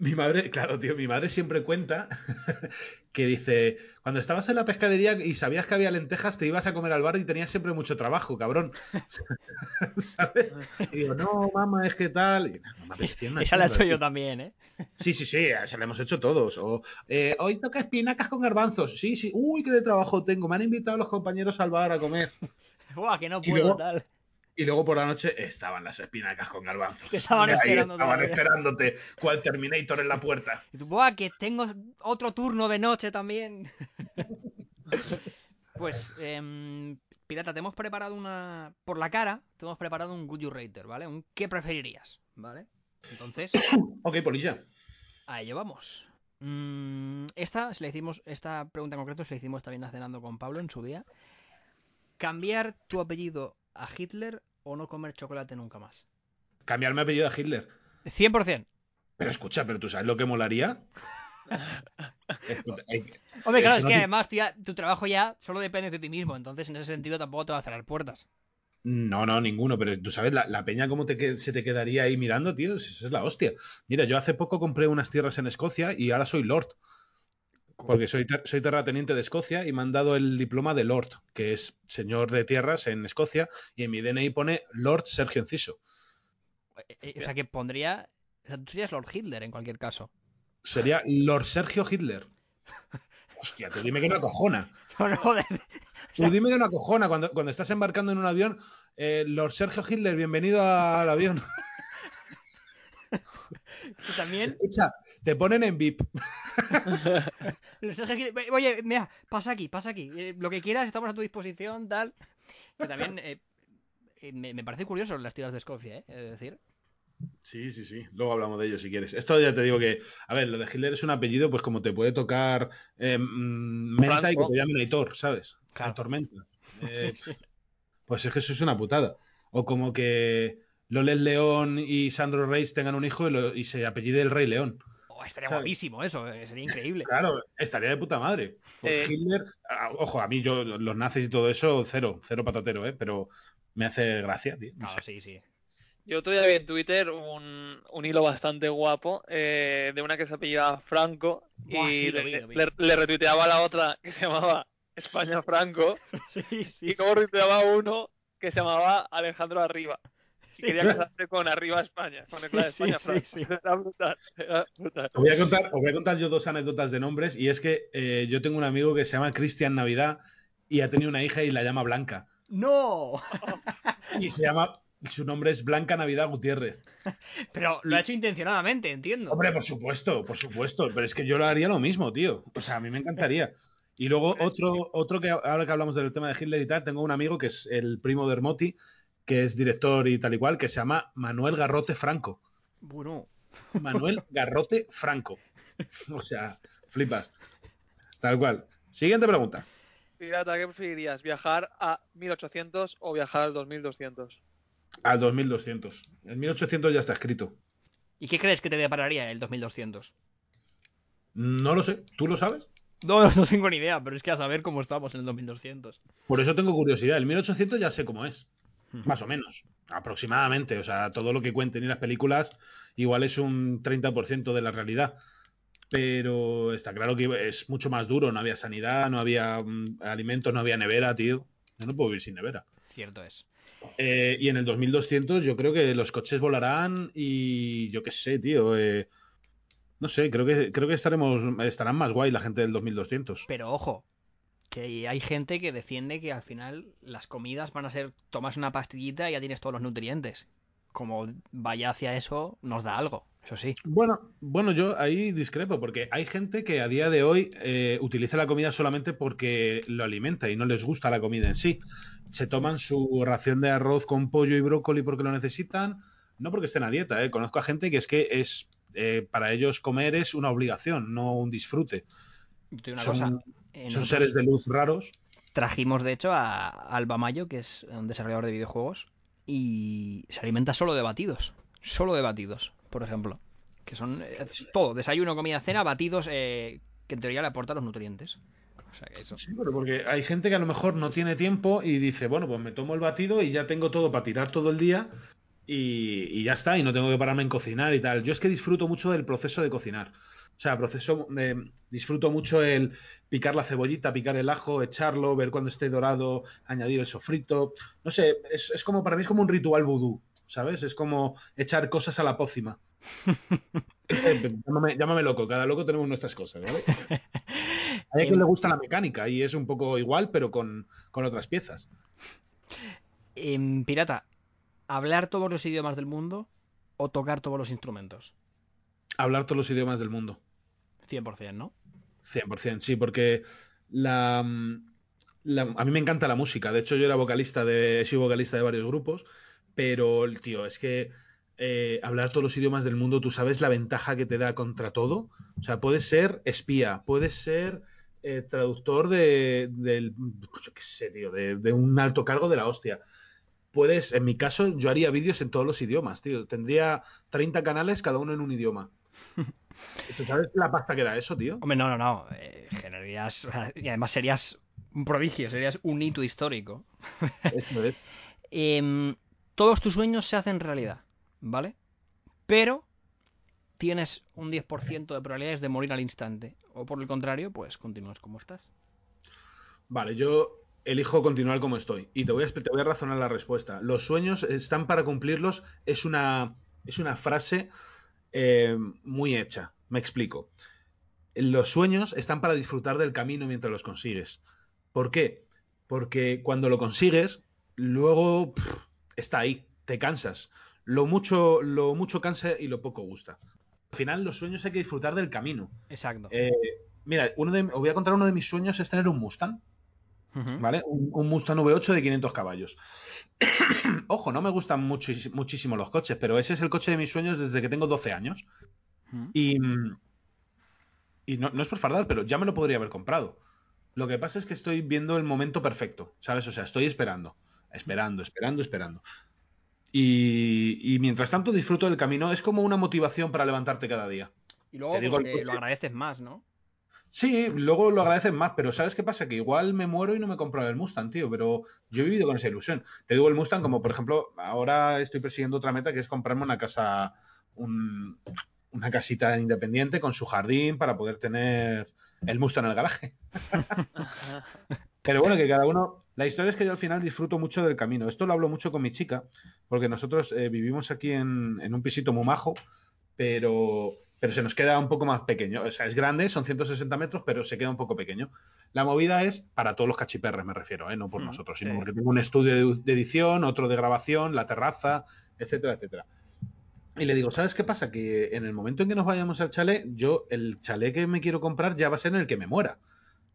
Mi madre, claro, tío, mi madre siempre cuenta que dice, cuando estabas en la pescadería y sabías que había lentejas, te ibas a comer al bar y tenías siempre mucho trabajo, cabrón. ¿Sabes? Y digo, no, mamá, es que tal. Y, "No, apetecía una Esa la he hecho yo tío". también, ¿eh? Sí, sí, sí, se la hemos hecho todos. O, eh, hoy toca espinacas con garbanzos. Sí, sí. Uy, qué de trabajo tengo. Me han invitado los compañeros al bar a comer. Buah, que no puedo, luego- tal. Y luego por la noche estaban las espinacas con garbanzos. Estaban esperando Estaban esperándote. Cual Terminator en la puerta. Y tú, Buah, que tengo otro turno de noche también. pues, em, Pirata, te hemos preparado una. Por la cara, te hemos preparado un Good You Rater, ¿vale? Un ¿qué preferirías? ¿Vale? Entonces, Ok, polilla. a ello vamos. Mm, esta, se la hicimos, esta pregunta en concreto se la hicimos también a cenando con Pablo en su día. ¿Cambiar tu apellido a Hitler o no comer chocolate nunca más? Cambiarme apellido a Hitler. 100%. Pero escucha, pero tú sabes lo que molaría. Hombre, claro, es que además tú ya- tu trabajo ya solo depende de ti mismo, entonces en ese sentido tampoco te va a cerrar puertas. No, no, ninguno, pero tú sabes la, la peña cómo te, se te quedaría ahí mirando, tío, eso es la hostia. Mira, yo hace poco compré unas tierras en Escocia y ahora soy Lord. Porque soy, ter- soy terrateniente de Escocia y me han dado el diploma de Lord, que es señor de tierras en Escocia, y en mi DNI pone Lord Sergio Enciso. Eh, eh, O sea que pondría. O sea, tú serías Lord Hitler en cualquier caso. Sería Lord Sergio Hitler. Hostia, tú dime que no acojona. No, no, de- Tú dime que no acojona cuando, cuando estás embarcando en un avión. eh, Lord Sergio Hitler, bienvenido al avión. tú también. Escucha, te ponen en VIP. Oye, mira, pasa aquí, pasa aquí. eh, lo que quieras, estamos a tu disposición, tal. Que también. eh, eh, me, me parece curioso las tiras de Escocia, ¿eh? Es decir. Sí, sí, sí. Luego hablamos de ello si quieres. Esto ya te digo que, a ver, lo de Hitler es un apellido, pues como te puede tocar eh, mm, Menta y que te llamen Aitor, ¿sabes? Claro. Tormenta. pues es que eso es una putada. O como que Loles León y Sandro Reis tengan un hijo y, lo- y se apellide el Rey León. Oh, estaría ¿Sabes? guapísimo eso, eh, sería increíble. Claro, estaría de puta madre. Pues Eh. Hitler, ah, ojo, a mí yo los nazis y todo eso, cero, cero patatero, ¿eh? Pero me hace gracia, tío. No Claro, sé. sí, sí. Yo otro día vi en Twitter un, un hilo bastante guapo eh, de una que se apellidaba Franco Buah, y sí, le, vi, lo vi. le- le retuiteaba a la otra que se llamaba España Franco Sí, sí. y luego retuiteaba a uno que se llamaba Alejandro Arriba quería casarse con Arriba España, con el Sí, España sí, sí. Era brutal, era brutal. Os voy, a contar, os voy a contar yo dos anécdotas de nombres y es que eh, yo tengo un amigo que se llama Cristian Navidad y ha tenido una hija y la llama Blanca. ¡No! Y se llama, su nombre es Blanca Navidad Gutiérrez. Pero lo ha hecho intencionadamente, entiendo. Hombre, por supuesto, por supuesto, pero es que yo lo haría lo mismo, tío. O sea, a mí me encantaría. Y luego otro, otro que ahora que hablamos del tema de Hitler y tal, tengo un amigo que es el primo de Hermoti, que es director y tal y cual, que se llama Manuel Garrote Franco. Bueno. Manuel Garrote Franco. O sea, flipas. Tal cual. Siguiente pregunta. Pirata, ¿qué preferirías? ¿Viajar a 1800 o viajar al 2200? Al 2200. El 1800 ya está escrito. ¿Y qué crees que te depararía el 2200? No lo sé. ¿Tú lo sabes? No, no tengo ni idea, pero es que a saber cómo estamos en el 2200. Por eso tengo curiosidad. El 1800 ya sé cómo es. Más o menos. Aproximadamente. O sea, todo lo que cuenten y las películas igual es un 30% de la realidad. Pero está claro que es mucho más duro. No había sanidad, no había mm, alimentos, no había nevera, tío. Yo no puedo vivir sin nevera. Cierto es. Eh, y en el 2200 yo creo que los coches volarán y yo qué sé, tío. eh, no sé, creo que, creo que estaremos, estarán más guay la gente del 2200. Pero ojo, que hay gente que defiende que al final las comidas van a ser tomas una pastillita y ya tienes todos los nutrientes. Como vaya hacia eso, nos da algo, eso sí. Bueno, bueno, yo ahí discrepo, porque hay gente que a día de hoy eh, utiliza la comida solamente porque lo alimenta y no les gusta la comida en sí. Se toman su ración de arroz con pollo y brócoli porque lo necesitan, no porque estén a dieta, ¿eh? Conozco a gente que es que es eh, para ellos comer es una obligación, no un disfrute. Yo te digo una son cosa. Son seres de luz raros. Trajimos, de hecho, a Alba Mayo, que es un desarrollador de videojuegos, y se alimenta solo de batidos. Solo de batidos, por ejemplo. Que son eh, todo, desayuno, comida, cena, batidos, eh, que en teoría le aportan los nutrientes. O sea, que eso. Sí, pero porque hay gente que a lo mejor no tiene tiempo y dice, bueno, pues me tomo el batido y ya tengo todo para tirar todo el día y, y ya está, y no tengo que pararme en cocinar y tal. Yo es que disfruto mucho del proceso de cocinar. O sea, proceso, de- disfruto mucho el picar la cebollita, picar el ajo, echarlo, ver cuando esté dorado, añadir el sofrito. No sé, es, es como para mí es como un ritual vudú, ¿sabes? Es como echar cosas a la pócima. Eh, llámame, llámame loco, cada loco tenemos nuestras cosas, ¿vale? Hay a quien le gusta la mecánica y es un poco igual, pero con, con otras piezas. Em, pirata, ¿hablar todos los idiomas del mundo o tocar todos los instrumentos? Hablar todos los idiomas del mundo. 100%, ¿no? 100%, sí, porque la, mm, la- a mí me encanta la música. De hecho, yo era vocalista de, he sido vocalista de varios grupos, pero, tío, es que eh, hablar todos los idiomas del mundo, tú sabes la ventaja que te da contra todo. O sea, puedes ser espía, puedes ser eh, traductor de, qué sé, tío, de, de un alto cargo de la hostia. Puedes, en mi caso, yo haría vídeos en todos los idiomas, tío. Tendría 30 canales, cada uno en un idioma. ¿Tú sabes la pasta que da eso, tío? Hombre, no, no, no. eh, generarías. y además serías un prodigio, serías un hito histórico. Eso es. Em, todos tus sueños se hacen realidad, ¿vale? Pero tienes un 10% de probabilidades de morir al instante. O por el contrario, pues continúas como estás. Vale, yo elijo continuar como estoy. Y te voy a, te voy a razonar la respuesta. Los sueños están para cumplirlos. Es una, es una frase eh, muy hecha. Me explico. Los sueños están para disfrutar del camino mientras los consigues. ¿Por qué? Porque cuando lo consigues, luego pff, está ahí, te cansas. Lo mucho, lo mucho cansa y lo poco gusta. Al final, los sueños hay que disfrutar del camino. Exacto. Eh, mira, uno de, os voy a contar uno de mis sueños es tener un Mustang. ¿Vale? Un, un Mustang V8 de 500 caballos. Ojo, no me gustan mucho, muchísimo los coches, pero ese es el coche de mis sueños desde que tengo 12 años. Y, y no, no es por fardar, pero ya me lo podría haber comprado. Lo que pasa es que estoy viendo el momento perfecto, ¿sabes? O sea, estoy esperando, esperando, esperando, esperando. Y, y mientras tanto disfruto del camino. Es como una motivación para levantarte cada día. Y luego te digo lo agradeces más, ¿no? Sí, luego lo agradecen más, pero ¿sabes qué pasa? Que igual me muero y no me compro el Mustang, tío, pero yo he vivido con esa ilusión. Te digo el Mustang como, por ejemplo, ahora estoy persiguiendo otra meta que es comprarme una casa, un- una casita independiente con su jardín para poder tener el Mustang en el garaje. Pero bueno, que cada uno... La historia es que yo al final disfruto mucho del camino. Esto lo hablo mucho con mi chica, porque nosotros eh, vivimos aquí en, en un pisito muy majo, pero, pero se nos queda un poco más pequeño. O sea, es grande, son 160 metros, pero se queda un poco pequeño. La movida es para todos los cachiperres, me refiero, ¿eh? no por Mm, nosotros, sino sí. porque tengo un estudio de, de edición, otro de grabación, la terraza, etcétera, etcétera. Y le digo, ¿sabes qué pasa? Que en el momento en que nos vayamos al chalet, yo el chalet que me quiero comprar ya va a ser en el que me muera.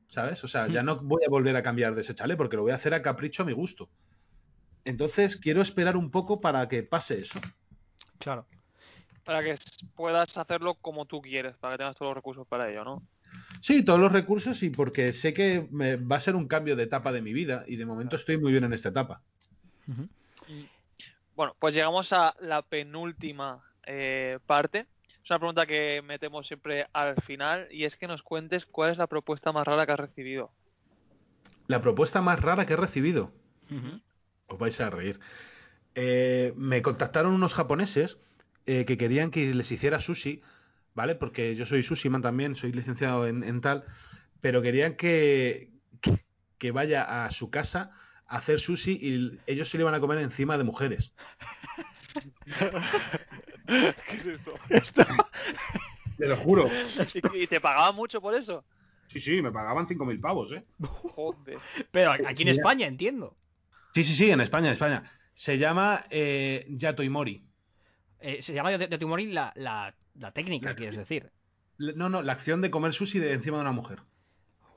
¿Sabes? O sea, ya no voy a volver a cambiar de ese chalet porque lo voy a hacer a capricho a mi gusto. Entonces quiero esperar un poco para que pase eso. Claro. Para que puedas hacerlo como tú quieres, para que tengas todos los recursos para ello, ¿no? Sí, todos los recursos y porque sé que me- va a ser un cambio de etapa de mi vida y de momento estoy muy bien en esta etapa. Bueno, pues llegamos a la penúltima eh, parte. Es una pregunta que metemos siempre al final y es que nos cuentes cuál es la propuesta más rara que has recibido. La propuesta más rara que he recibido. Os vais a reír. Eh, me contactaron unos japoneses eh, que querían que les hiciera sushi, ¿vale? Porque yo soy sushi man también, soy licenciado en, en tal, pero querían que, que vaya a su casa a hacer sushi y ellos se lo iban a comer encima de mujeres. ¿Qué es esto? Te lo juro. ¿Y, te pagaban mucho por eso? Sí, sí, me pagaban 5.000 pavos, ¿eh? Joder. Pero aquí en. España, entiendo. Sí, sí, sí, en España, en España. Se llama eh, Yato y Mori. Eh, se llama de, de Tumori la, la, la técnica, La- quieres decir. No, no, la acción de comer sushi de encima de una mujer.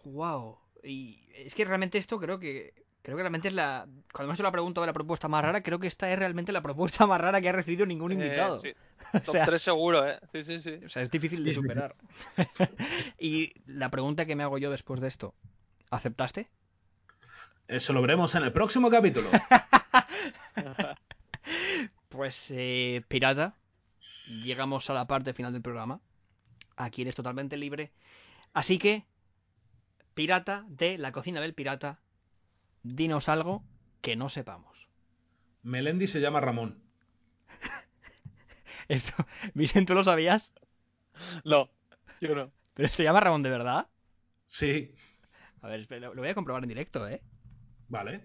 Wow. Y es que realmente esto creo que Creo que realmente es la. Cuando hemos hecho la pregunta de la propuesta más rara, creo que esta es realmente la propuesta más rara que ha recibido ningún Eh, invitado. sí. O Top sea, 3 seguro, ¿eh? Sí, sí, sí. o sea, es difícil de Sí. superar. y la pregunta que me hago yo después de esto, ¿aceptaste? Eso lo veremos en el próximo capítulo. Pues, eh, pirata, llegamos a la parte final del programa. Aquí eres totalmente libre. Así que, pirata de la cocina del pirata, dinos algo que no sepamos. Melendi se llama Ramón. Esto, Vicente, ¿tú lo sabías? No, yo no. ¿Pero se llama Ramón de verdad? Sí, A ver, lo voy a comprobar en directo, ¿eh? vale.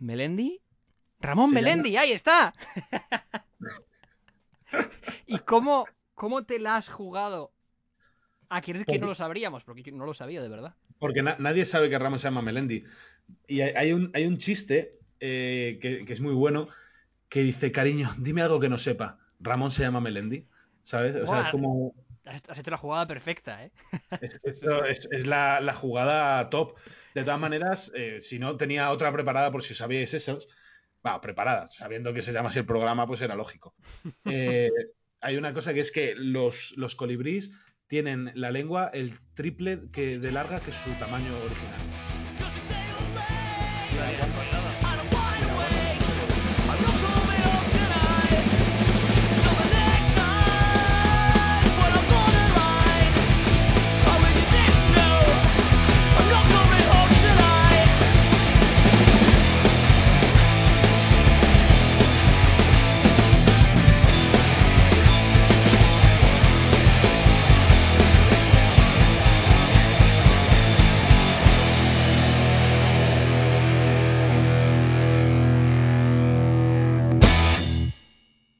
Melendi. Ramón Se Melendi, ahí está. ¿Y cómo, cómo te la has jugado a querer que no lo sabríamos? Porque yo no lo sabía, de verdad. Porque na- nadie sabe que Ramón se llama Melendi. Y hay, hay un, hay un chiste eh, que, que es muy bueno que dice, cariño, dime algo que no sepa. Ramón se llama Melendi. ¿Sabes? O sea, es como. Has hecho la jugada perfecta, ¿eh? Es, esto es- es la, la jugada top. De todas maneras, eh, si no tenía otra preparada por si sabíais eso. Va, preparada, sabiendo que se llama así el programa, pues era lógico. Eh, hay una cosa que es que los, los colibríes tienen la lengua el triple que de larga que su tamaño original.